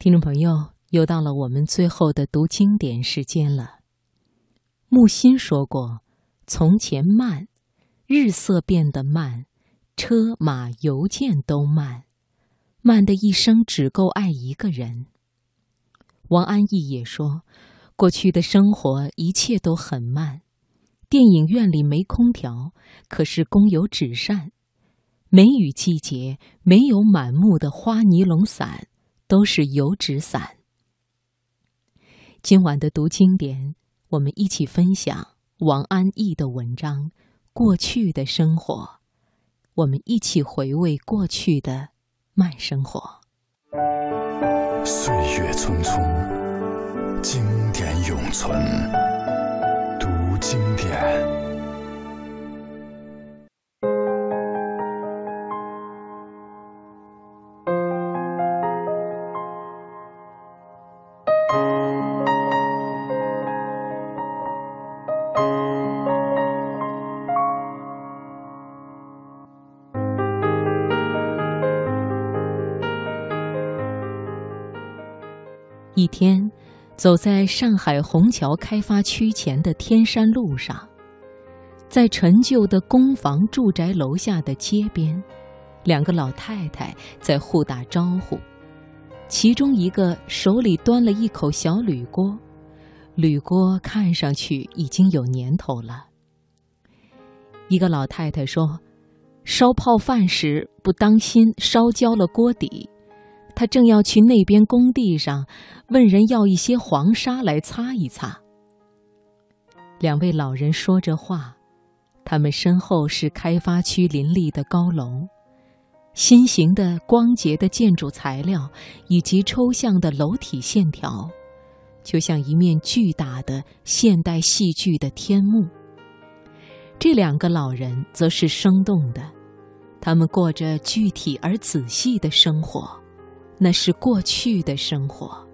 听众朋友，又到了我们最后的读经典时间了。木心说过：“从前慢，日色变得慢，车马邮件都慢，慢的一生只够爱一个人。”王安忆也说：“过去的生活一切都很慢，电影院里没空调，可是公有纸扇；梅雨季节没有满目的花尼龙伞。”都是油纸伞。今晚的读经典，我们一起分享王安忆的文章《过去的生活》，我们一起回味过去的慢生活。岁月匆匆，经典永存。读经典。一天，走在上海虹桥开发区前的天山路上，在陈旧的公房住宅楼下的街边，两个老太太在互打招呼。其中一个手里端了一口小铝锅，铝锅看上去已经有年头了。一个老太太说：“烧泡饭时不当心烧焦了锅底。”他正要去那边工地上，问人要一些黄沙来擦一擦。两位老人说着话，他们身后是开发区林立的高楼，新型的光洁的建筑材料以及抽象的楼体线条，就像一面巨大的现代戏剧的天幕。这两个老人则是生动的，他们过着具体而仔细的生活。那是过去的生活。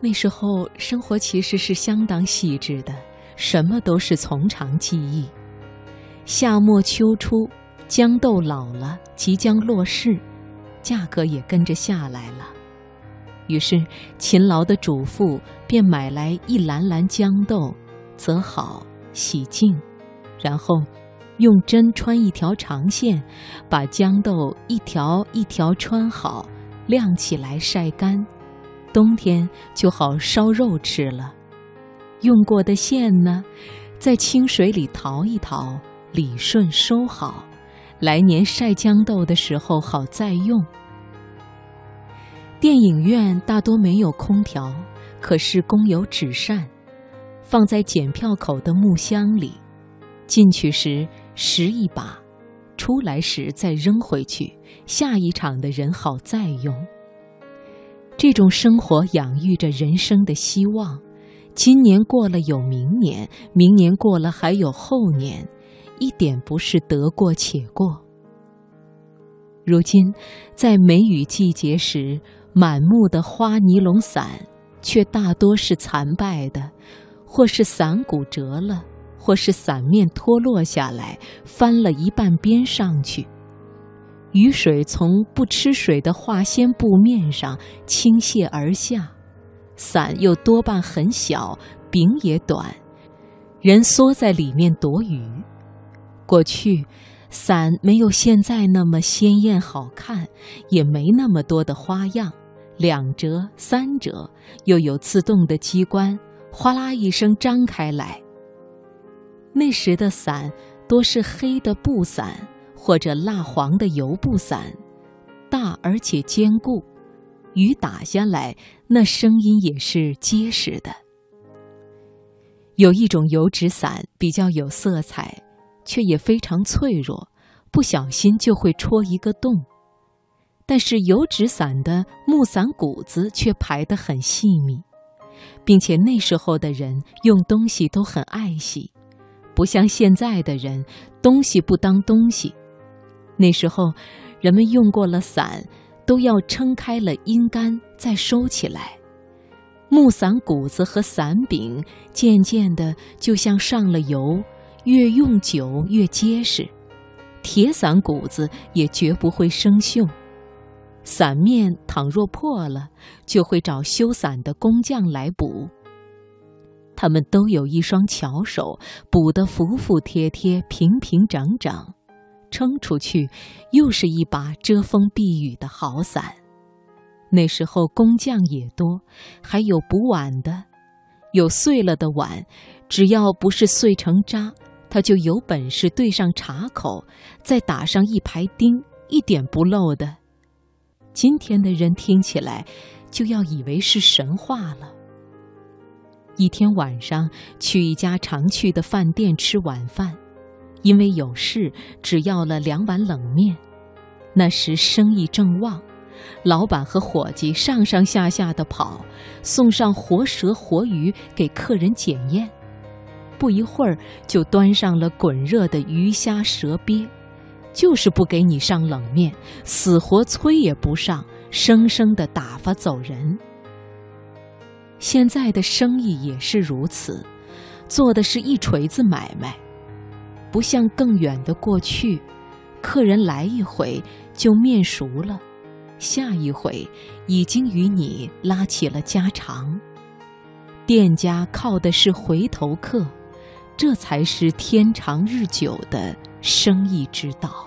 那时候生活其实是相当细致的，什么都是从长计议。夏末秋初，豇豆老了，即将落市，价格也跟着下来了。于是勤劳的主妇便买来一篮篮豇豆，择好洗净，然后。用针穿一条长线，把豇豆一条一条穿好，晾起来晒干，冬天就好烧肉吃了。用过的线呢，在清水里淘一淘，理顺收好，来年晒豇豆的时候好再用。电影院大多没有空调，可是供有纸扇，放在检票口的木箱里，进去时。拾一把，出来时再扔回去，下一场的人好再用。这种生活养育着人生的希望。今年过了有明年，明年过了还有后年，一点不是得过且过。如今，在梅雨季节时，满目的花尼龙伞却大多是残败的，或是伞骨折了。或是伞面脱落下来，翻了一半边上去，雨水从不吃水的化纤布面上倾泻而下，伞又多半很小，柄也短，人缩在里面躲雨。过去，伞没有现在那么鲜艳好看，也没那么多的花样，两折、三折，又有自动的机关，哗啦一声张开来。那时的伞多是黑的布伞或者蜡黄的油布伞，大而且坚固，雨打下来那声音也是结实的。有一种油纸伞比较有色彩，却也非常脆弱，不小心就会戳一个洞。但是油纸伞的木伞骨子却排得很细密，并且那时候的人用东西都很爱惜。不像现在的人，东西不当东西。那时候，人们用过了伞，都要撑开了阴干再收起来。木伞骨子和伞柄渐渐的就像上了油，越用久越结实。铁伞骨子也绝不会生锈。伞面倘若破了，就会找修伞的工匠来补。他们都有一双巧手，补得服服帖帖、平平整整，撑出去又是一把遮风避雨的好伞。那时候工匠也多，还有补碗的，有碎了的碗，只要不是碎成渣，他就有本事对上茶口，再打上一排钉，一点不漏的。今天的人听起来，就要以为是神话了。一天晚上去一家常去的饭店吃晚饭，因为有事，只要了两碗冷面。那时生意正旺，老板和伙计上上下下的跑，送上活蛇活鱼给客人检验。不一会儿，就端上了滚热的鱼虾蛇鳖。就是不给你上冷面，死活催也不上，生生的打发走人。现在的生意也是如此，做的是一锤子买卖，不像更远的过去，客人来一回就面熟了，下一回已经与你拉起了家常。店家靠的是回头客，这才是天长日久的生意之道。